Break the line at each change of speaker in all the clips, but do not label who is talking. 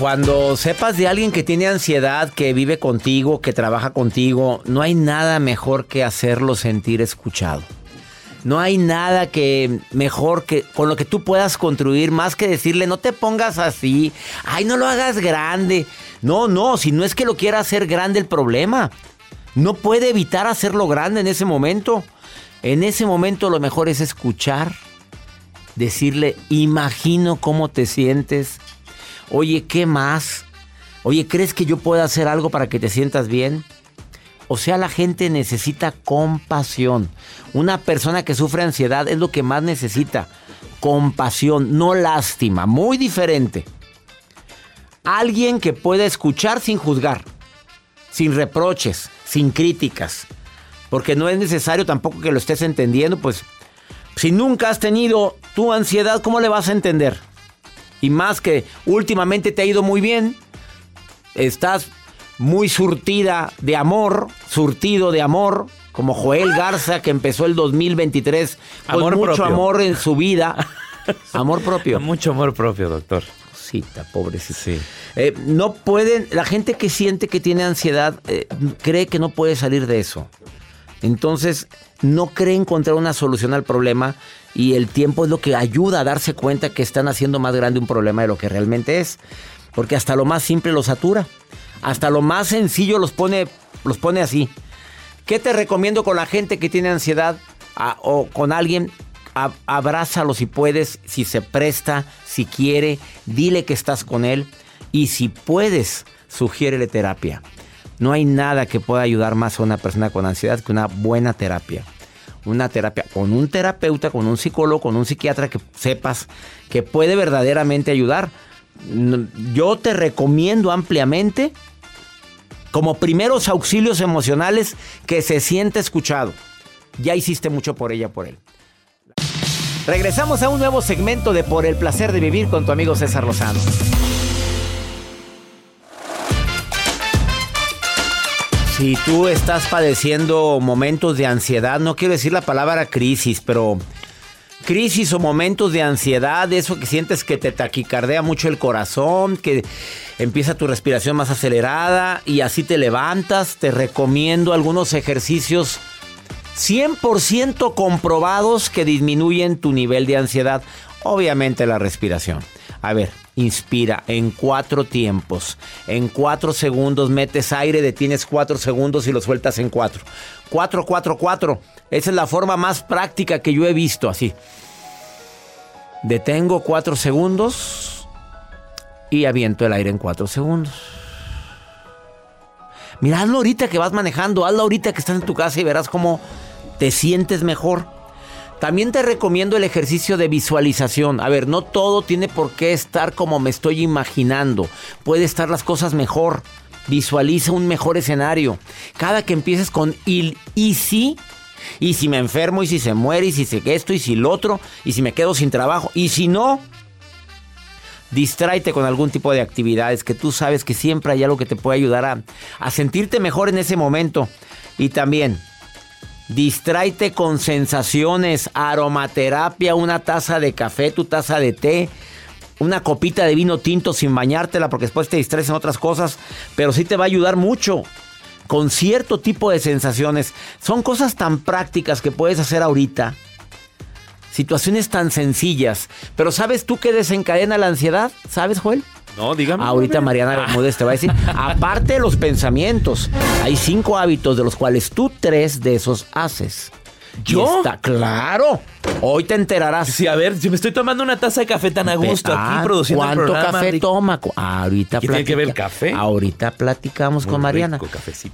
Cuando sepas de alguien que tiene ansiedad, que vive contigo, que trabaja contigo, no hay nada mejor que hacerlo sentir escuchado. No hay nada que mejor que con lo que tú puedas construir más que decirle no te pongas así, ay no lo hagas grande. No, no, si no es que lo quiera hacer grande el problema. No puede evitar hacerlo grande en ese momento. En ese momento lo mejor es escuchar, decirle, imagino cómo te sientes, Oye, ¿qué más? Oye, ¿crees que yo puedo hacer algo para que te sientas bien? O sea, la gente necesita compasión. Una persona que sufre ansiedad es lo que más necesita. Compasión, no lástima. Muy diferente. Alguien que pueda escuchar sin juzgar, sin reproches, sin críticas. Porque no es necesario tampoco que lo estés entendiendo, pues si nunca has tenido tu ansiedad, ¿cómo le vas a entender? Y más que últimamente te ha ido muy bien, estás muy surtida de amor, surtido de amor, como Joel Garza que empezó el 2023 con mucho amor en su vida. Amor propio.
Mucho amor propio, doctor.
Cita, pobrecita. Sí. Eh, no pueden, la gente que siente que tiene ansiedad eh, cree que no puede salir de eso. Entonces, no cree encontrar una solución al problema y el tiempo es lo que ayuda a darse cuenta que están haciendo más grande un problema de lo que realmente es. Porque hasta lo más simple los satura. Hasta lo más sencillo los pone, los pone así. ¿Qué te recomiendo con la gente que tiene ansiedad o con alguien? abrázalo si puedes, si se presta, si quiere, dile que estás con él y si puedes, sugiérele terapia. No hay nada que pueda ayudar más a una persona con ansiedad que una buena terapia una terapia con un terapeuta, con un psicólogo, con un psiquiatra que sepas que puede verdaderamente ayudar. Yo te recomiendo ampliamente como primeros auxilios emocionales que se siente escuchado. Ya hiciste mucho por ella, por él. Regresamos a un nuevo segmento de Por el placer de vivir con tu amigo César Lozano. Si tú estás padeciendo momentos de ansiedad, no quiero decir la palabra crisis, pero crisis o momentos de ansiedad, eso que sientes que te taquicardea mucho el corazón, que empieza tu respiración más acelerada y así te levantas, te recomiendo algunos ejercicios 100% comprobados que disminuyen tu nivel de ansiedad. Obviamente la respiración. A ver, inspira en cuatro tiempos. En cuatro segundos metes aire, detienes cuatro segundos y lo sueltas en cuatro. Cuatro, cuatro, cuatro. Esa es la forma más práctica que yo he visto así. Detengo cuatro segundos y aviento el aire en cuatro segundos. Mira, hazlo ahorita que vas manejando, hazlo ahorita que estás en tu casa y verás cómo te sientes mejor. También te recomiendo el ejercicio de visualización. A ver, no todo tiene por qué estar como me estoy imaginando. Puede estar las cosas mejor. Visualiza un mejor escenario. Cada que empieces con il y si, y si me enfermo, y si se muere, y si se esto, y si lo otro, y si me quedo sin trabajo, y si no, distráete con algún tipo de actividades que tú sabes que siempre hay algo que te puede ayudar a, a sentirte mejor en ese momento. Y también, distráete con sensaciones, aromaterapia, una taza de café, tu taza de té, una copita de vino tinto sin bañártela porque después te distraes en otras cosas, pero sí te va a ayudar mucho con cierto tipo de sensaciones. Son cosas tan prácticas que puedes hacer ahorita Situaciones tan sencillas. Pero ¿sabes tú qué desencadena la ansiedad? ¿Sabes, Joel?
No, dígame.
Ahorita Mariana Bermúdez te va a decir, aparte de los pensamientos, hay cinco hábitos de los cuales tú tres de esos haces.
¿Yo?
está claro. Hoy te enterarás.
Sí, a ver, si me estoy tomando una taza de café tan a gusto aquí ah, produciendo
¿Cuánto
el programa,
café toma? Ahorita
¿Qué tiene que ver el café?
Ahorita platicamos con Mariana.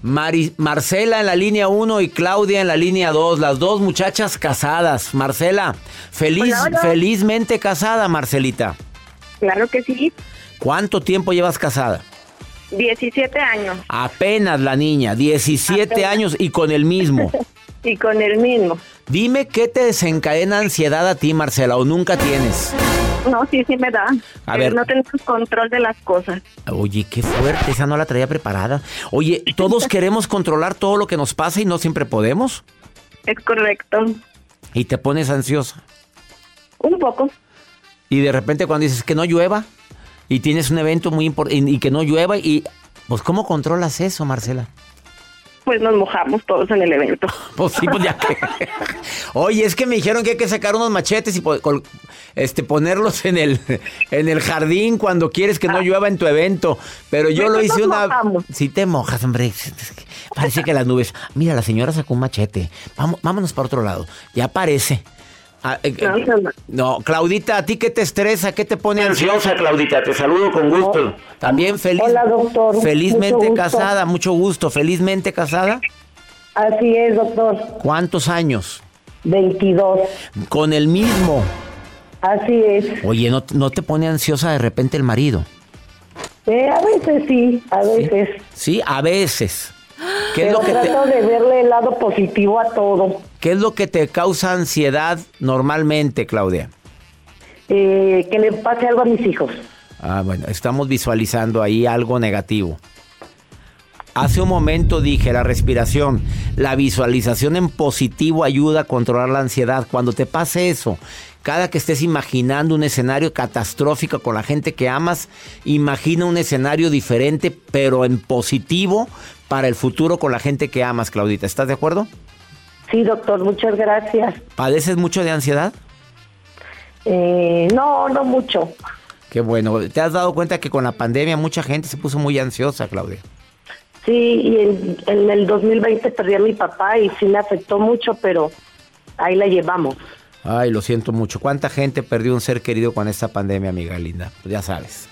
Marcela en la línea 1 y Claudia en la línea 2. Las dos muchachas casadas. Marcela, feliz, felizmente casada, Marcelita.
Claro que sí.
¿Cuánto tiempo llevas casada?
17 años.
Apenas la niña, 17 años y con el mismo.
y con el mismo.
Dime qué te desencadena ansiedad a ti, Marcela, o nunca tienes.
No, sí, sí me da. A ver. No tenemos control de las cosas.
Oye, qué fuerte, esa no la traía preparada. Oye, todos queremos controlar todo lo que nos pasa y no siempre podemos.
Es correcto.
¿Y te pones ansiosa?
Un poco.
Y de repente cuando dices que no llueva y tienes un evento muy importante y que no llueva y pues ¿cómo controlas eso, Marcela?
pues nos mojamos todos en el evento.
Pues sí, pues ya que. Oye, es que me dijeron que hay que sacar unos machetes y este, ponerlos en el, en el jardín cuando quieres que no llueva en tu evento. Pero yo lo hice una. Si te mojas, hombre. Parece que las nubes. Mira, la señora sacó un machete. Vamos, vámonos para otro lado. Ya parece. Ah, eh, no, Claudita, ¿a ti qué te estresa? ¿Qué te pone ansiosa, Claudita? Te saludo con gusto. También feliz.
Hola, doctor.
Felizmente casada, mucho gusto. Felizmente casada.
Así es, doctor.
¿Cuántos años?
22.
¿Con el mismo?
Así es.
Oye, ¿no, no te pone ansiosa de repente el marido?
Eh, a veces sí, a veces.
Sí, a veces.
¿Qué es lo que trato de verle el lado positivo a todo.
¿Qué es lo que te causa ansiedad normalmente, Claudia?
Eh, que le pase algo a mis hijos.
Ah, bueno, estamos visualizando ahí algo negativo. Hace un momento dije la respiración, la visualización en positivo ayuda a controlar la ansiedad. Cuando te pase eso, cada que estés imaginando un escenario catastrófico con la gente que amas, imagina un escenario diferente, pero en positivo para el futuro con la gente que amas, Claudita. ¿Estás de acuerdo?
Sí, doctor, muchas gracias.
¿Padeces mucho de ansiedad?
Eh, no, no mucho.
Qué bueno. ¿Te has dado cuenta que con la pandemia mucha gente se puso muy ansiosa, Claudia?
Sí, y en, en el 2020 perdí a mi papá y sí me afectó mucho, pero ahí la llevamos.
Ay, lo siento mucho. ¿Cuánta gente perdió un ser querido con esta pandemia, amiga linda? Pues ya sabes.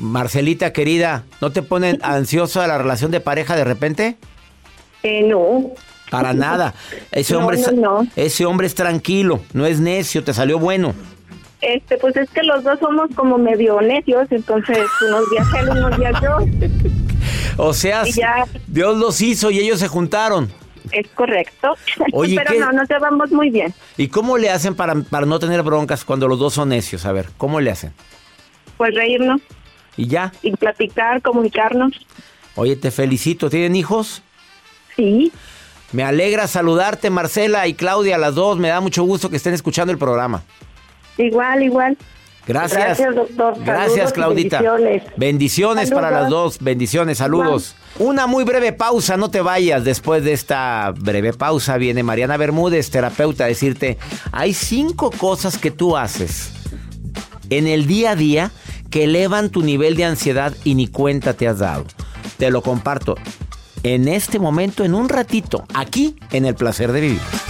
Marcelita, querida, ¿no te pone ansiosa la relación de pareja de repente?
Eh, no.
Para nada. Ese hombre, es, ese hombre es tranquilo, no es necio, te salió bueno.
Este, pues es que los dos somos como medio necios, entonces unos días él, unos días yo.
O sea, Dios los hizo y ellos se juntaron.
Es correcto. Oye, Pero no, nos llevamos muy bien.
¿Y cómo le hacen para, para no tener broncas cuando los dos son necios? A ver, ¿cómo le hacen?
Pues reírnos.
¿Y ya?
Y platicar, comunicarnos.
Oye, te felicito. ¿Tienen hijos?
Sí.
Me alegra saludarte, Marcela y Claudia, las dos. Me da mucho gusto que estén escuchando el programa.
Igual, igual.
Gracias. Gracias, doctor.
Gracias, Claudita. Bendiciones, bendiciones para las dos. Bendiciones, saludos. Una muy breve pausa, no te vayas. Después de esta breve pausa viene Mariana Bermúdez, terapeuta, a decirte, hay cinco cosas que tú haces en el día a día que elevan tu nivel de ansiedad y ni cuenta te has dado. Te lo comparto en este momento, en un ratito, aquí en el placer de vivir.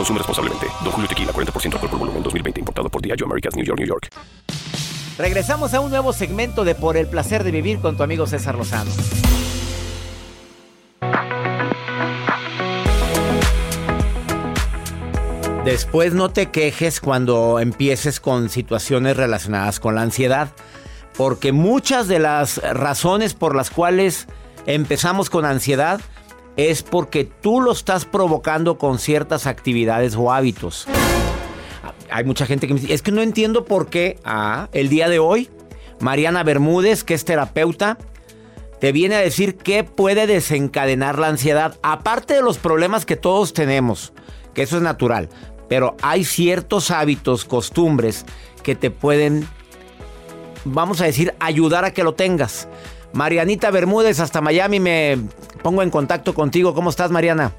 Consume responsablemente. Don Julio Tequila, 40% alcohol por volumen, 2020. Importado por Diageo Americas, New York, New York.
Regresamos a un nuevo segmento de Por el Placer de Vivir con tu amigo César Lozano. Después no te quejes cuando empieces con situaciones relacionadas con la ansiedad, porque muchas de las razones por las cuales empezamos con ansiedad es porque tú lo estás provocando con ciertas actividades o hábitos. Hay mucha gente que me dice, es que no entiendo por qué ah, el día de hoy Mariana Bermúdez, que es terapeuta, te viene a decir qué puede desencadenar la ansiedad, aparte de los problemas que todos tenemos, que eso es natural, pero hay ciertos hábitos, costumbres que te pueden, vamos a decir, ayudar a que lo tengas. Marianita Bermúdez hasta Miami me pongo en contacto contigo. ¿Cómo estás, Mariana?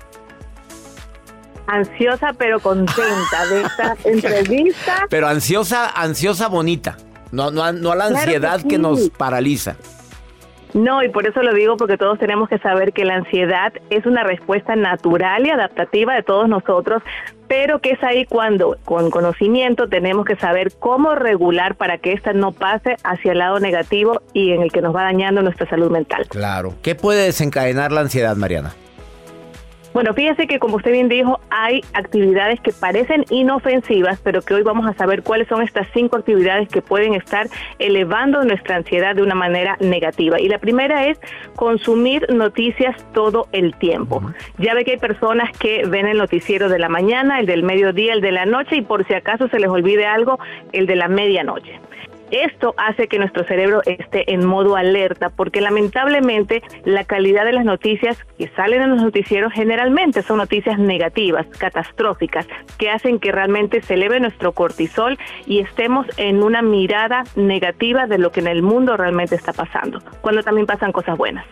Ansiosa pero contenta de esta entrevista.
Pero ansiosa, ansiosa bonita. No, no, no a la ansiedad que nos paraliza.
No, y por eso lo digo porque todos tenemos que saber que la ansiedad es una respuesta natural y adaptativa de todos nosotros, pero que es ahí cuando con conocimiento tenemos que saber cómo regular para que esta no pase hacia el lado negativo y en el que nos va dañando nuestra salud mental.
Claro. ¿Qué puede desencadenar la ansiedad, Mariana?
Bueno, fíjese que como usted bien dijo, hay actividades que parecen inofensivas, pero que hoy vamos a saber cuáles son estas cinco actividades que pueden estar elevando nuestra ansiedad de una manera negativa. Y la primera es consumir noticias todo el tiempo. Ya ve que hay personas que ven el noticiero de la mañana, el del mediodía, el de la noche y por si acaso se les olvide algo, el de la medianoche. Esto hace que nuestro cerebro esté en modo alerta porque lamentablemente la calidad de las noticias que salen en los noticieros generalmente son noticias negativas, catastróficas, que hacen que realmente se eleve nuestro cortisol y estemos en una mirada negativa de lo que en el mundo realmente está pasando, cuando también pasan cosas buenas.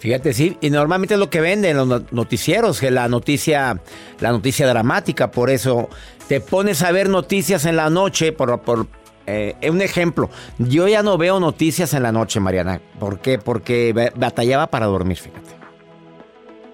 Fíjate, sí, y normalmente es lo que venden los noticieros, que la noticia, la noticia dramática, por eso te pones a ver noticias en la noche por, por, eh, un ejemplo, yo ya no veo noticias en la noche, Mariana. ¿Por qué? Porque batallaba para dormir, fíjate.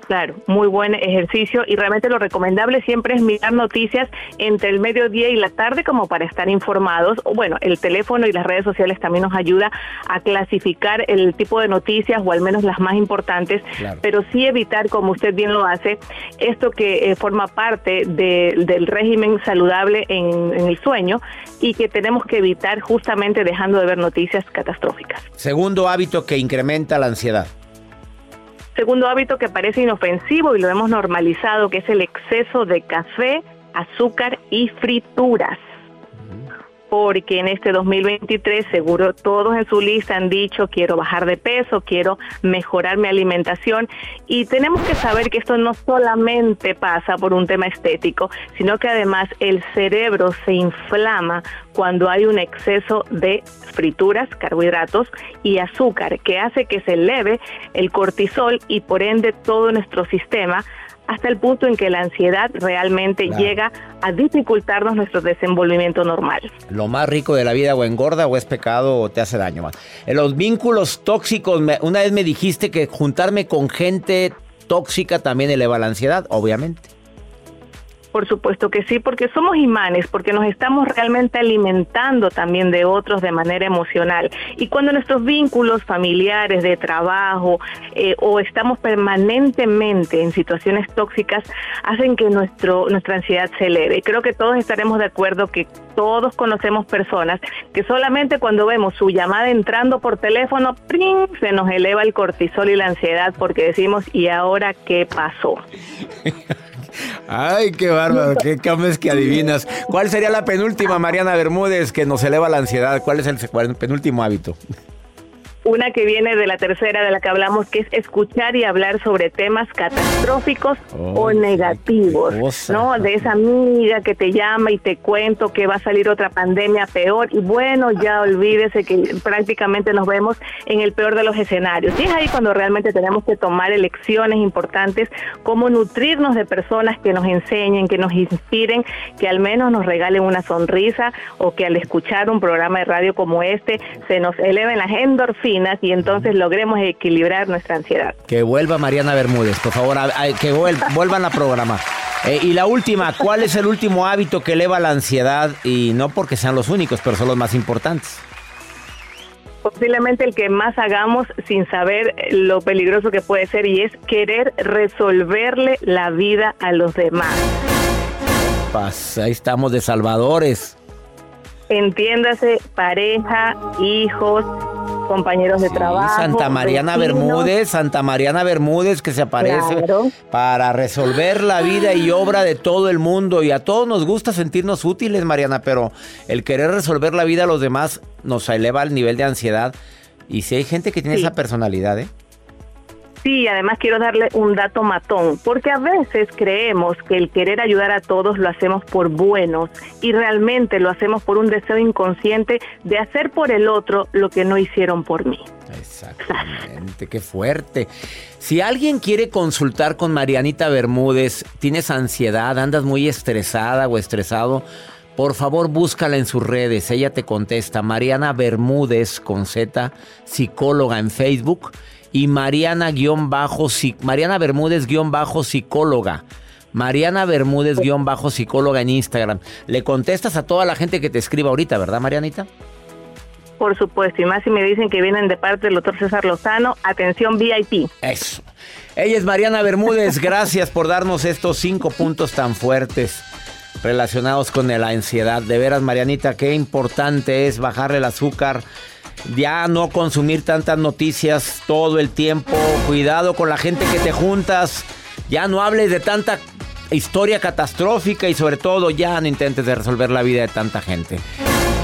Claro, muy buen ejercicio y realmente lo recomendable siempre es mirar noticias entre el mediodía y la tarde como para estar informados. Bueno, el teléfono y las redes sociales también nos ayuda a clasificar el tipo de noticias o al menos las más importantes, pero sí evitar, como usted bien lo hace, esto que eh, forma parte del régimen saludable en el sueño y que tenemos que evitar justamente dejando de ver noticias catastróficas.
Segundo hábito que incrementa la ansiedad.
Segundo hábito que parece inofensivo y lo hemos normalizado, que es el exceso de café, azúcar y frituras porque en este 2023 seguro todos en su lista han dicho quiero bajar de peso, quiero mejorar mi alimentación y tenemos que saber que esto no solamente pasa por un tema estético, sino que además el cerebro se inflama cuando hay un exceso de frituras, carbohidratos y azúcar que hace que se eleve el cortisol y por ende todo nuestro sistema hasta el punto en que la ansiedad realmente llega a dificultarnos nuestro desenvolvimiento normal.
Lo más rico de la vida o engorda o es pecado o te hace daño más. En los vínculos tóxicos, una vez me dijiste que juntarme con gente tóxica también eleva la ansiedad, obviamente.
Por supuesto que sí, porque somos imanes, porque nos estamos realmente alimentando también de otros de manera emocional. Y cuando nuestros vínculos familiares, de trabajo, eh, o estamos permanentemente en situaciones tóxicas, hacen que nuestro, nuestra ansiedad se eleve. Y creo que todos estaremos de acuerdo que todos conocemos personas que solamente cuando vemos su llamada entrando por teléfono, se nos eleva el cortisol y la ansiedad porque decimos, ¿y ahora qué pasó?
Ay, qué bárbaro, qué cambios que adivinas. ¿Cuál sería la penúltima, Mariana Bermúdez, que nos eleva la ansiedad? ¿Cuál es el penúltimo hábito?
Una que viene de la tercera de la que hablamos, que es escuchar y hablar sobre temas catastróficos o negativos, ¿no? De esa amiga que te llama y te cuento que va a salir otra pandemia peor y bueno, ya olvídese que prácticamente nos vemos en el peor de los escenarios. Y es ahí cuando realmente tenemos que tomar elecciones importantes, como nutrirnos de personas que nos enseñen, que nos inspiren, que al menos nos regalen una sonrisa o que al escuchar un programa de radio como este se nos eleven las endorfinas y entonces logremos equilibrar nuestra ansiedad.
Que vuelva Mariana Bermúdez, por favor, que vuelvan a programa. Eh, y la última, ¿cuál es el último hábito que eleva la ansiedad? Y no porque sean los únicos, pero son los más importantes
posiblemente el que más hagamos sin saber lo peligroso que puede ser y es querer resolverle la vida a los demás.
ahí estamos de salvadores.
Entiéndase, pareja, hijos, compañeros de trabajo.
Santa Mariana Bermúdez, Santa Mariana Bermúdez que se aparece para resolver la vida y obra de todo el mundo. Y a todos nos gusta sentirnos útiles, Mariana, pero el querer resolver la vida a los demás nos eleva al nivel de ansiedad. Y si hay gente que tiene esa personalidad, ¿eh?
Sí, además quiero darle un dato matón, porque a veces creemos que el querer ayudar a todos lo hacemos por buenos y realmente lo hacemos por un deseo inconsciente de hacer por el otro lo que no hicieron por mí.
Exactamente, qué fuerte. Si alguien quiere consultar con Marianita Bermúdez, tienes ansiedad, andas muy estresada o estresado, por favor búscala en sus redes, ella te contesta. Mariana Bermúdez con Z, psicóloga en Facebook y Mariana bajo Mariana Bermúdez bajo psicóloga. Mariana Bermúdez bajo psicóloga en Instagram. Le contestas a toda la gente que te escriba ahorita, ¿verdad, Marianita?
Por supuesto, y más si me dicen que vienen de parte del doctor César Lozano, atención VIP.
Eso. Ella es Mariana Bermúdez, gracias por darnos estos cinco puntos tan fuertes relacionados con la ansiedad. De veras, Marianita, qué importante es bajarle el azúcar ya no consumir tantas noticias todo el tiempo. Cuidado con la gente que te juntas. Ya no hables de tanta historia catastrófica y sobre todo ya no intentes de resolver la vida de tanta gente.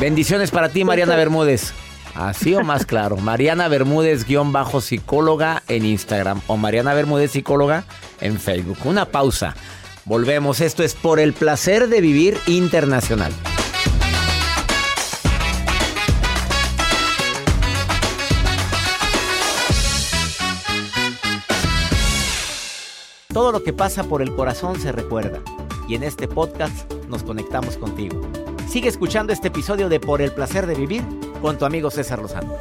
Bendiciones para ti, Mariana Bermúdez. Así o más claro. Mariana Bermúdez guion bajo psicóloga en Instagram o Mariana Bermúdez psicóloga en Facebook. Una pausa. Volvemos. Esto es por el placer de vivir internacional. Todo lo que pasa por el corazón se recuerda y en este podcast nos conectamos contigo. Sigue escuchando este episodio de Por el placer de vivir con tu amigo César Lozano.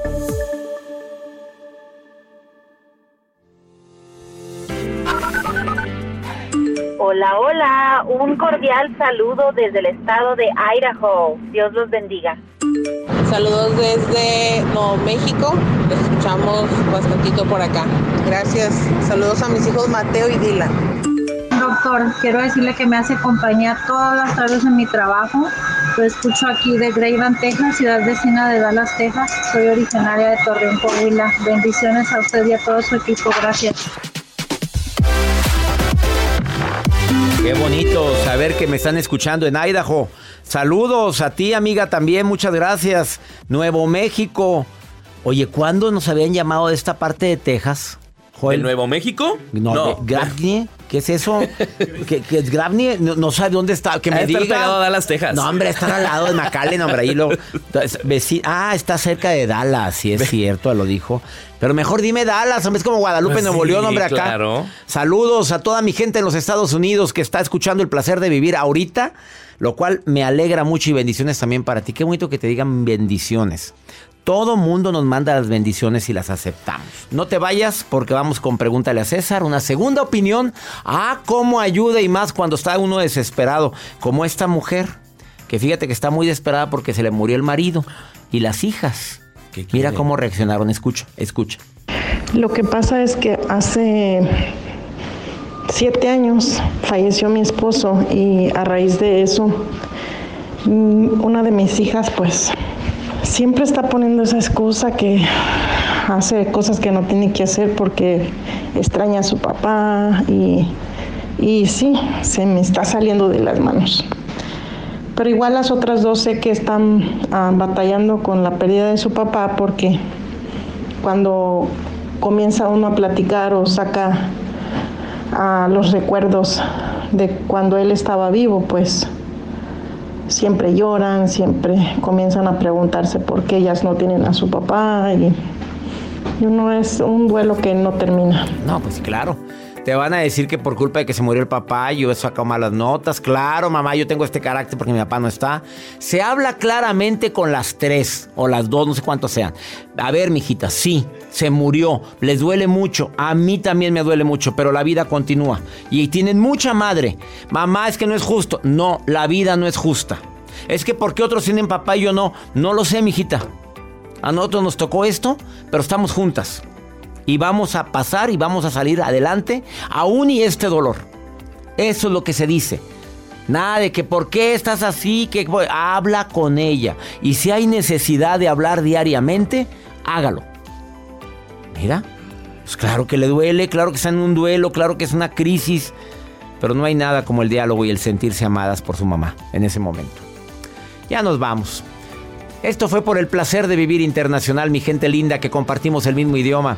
Hola, hola, un cordial saludo desde el estado de Idaho. Dios los bendiga.
Saludos desde Nuevo México. Escuchamos bastantito por acá. Gracias. Saludos a mis hijos Mateo y Dylan.
Doctor, quiero decirle que me hace compañía todas las tardes en mi trabajo. Lo escucho aquí de Greyvan, Texas, ciudad vecina de Dallas, Texas. Soy originaria de Torreón, Coahuila. Bendiciones a usted y a todo su equipo. Gracias.
Qué bonito saber que me están escuchando en Idaho. Saludos a ti, amiga, también. Muchas gracias. Nuevo México. Oye, ¿cuándo nos habían llamado de esta parte de Texas?
¿De Nuevo México?
No. no. ¿Qué es eso? ¿Qué, es Gravney? No, sabe dónde está. Que me diga.
pegado a Dallas, Texas.
No, hombre, está al lado de McAllen, hombre. Ahí lo. Ah, está cerca de Dallas, sí es cierto, lo dijo. Pero mejor dime Dallas, hombre, es como Guadalupe, pues Nuevo León, hombre, acá. Claro. Saludos a toda mi gente en los Estados Unidos que está escuchando el placer de vivir ahorita, lo cual me alegra mucho y bendiciones también para ti. Qué bonito que te digan bendiciones. Todo mundo nos manda las bendiciones y las aceptamos. No te vayas porque vamos con Pregúntale a César, una segunda opinión. Ah, cómo ayuda y más cuando está uno desesperado, como esta mujer, que fíjate que está muy desesperada porque se le murió el marido y las hijas. Mira cómo reaccionaron, escucha, escucha.
Lo que pasa es que hace siete años falleció mi esposo y a raíz de eso mm, una de mis hijas pues siempre está poniendo esa excusa que hace cosas que no tiene que hacer porque extraña a su papá y, y sí, se me está saliendo de las manos. Pero igual las otras dos sé que están ah, batallando con la pérdida de su papá porque cuando comienza uno a platicar o saca a los recuerdos de cuando él estaba vivo, pues siempre lloran, siempre comienzan a preguntarse por qué ellas no tienen a su papá y, uno es un duelo que no termina.
No, pues claro. Te van a decir que por culpa de que se murió el papá, yo he sacado malas notas. Claro, mamá, yo tengo este carácter porque mi papá no está. Se habla claramente con las tres o las dos, no sé cuántos sean. A ver, mijita, sí, se murió. Les duele mucho. A mí también me duele mucho, pero la vida continúa. Y tienen mucha madre. Mamá, es que no es justo. No, la vida no es justa. Es que porque otros tienen papá y yo no. No lo sé, mijita. A nosotros nos tocó esto, pero estamos juntas y vamos a pasar y vamos a salir adelante aún y este dolor. Eso es lo que se dice. Nada de que por qué estás así, que habla con ella. Y si hay necesidad de hablar diariamente, hágalo. Mira, pues claro que le duele, claro que está en un duelo, claro que es una crisis, pero no hay nada como el diálogo y el sentirse amadas por su mamá en ese momento. Ya nos vamos. Esto fue por el placer de vivir internacional, mi gente linda, que compartimos el mismo idioma.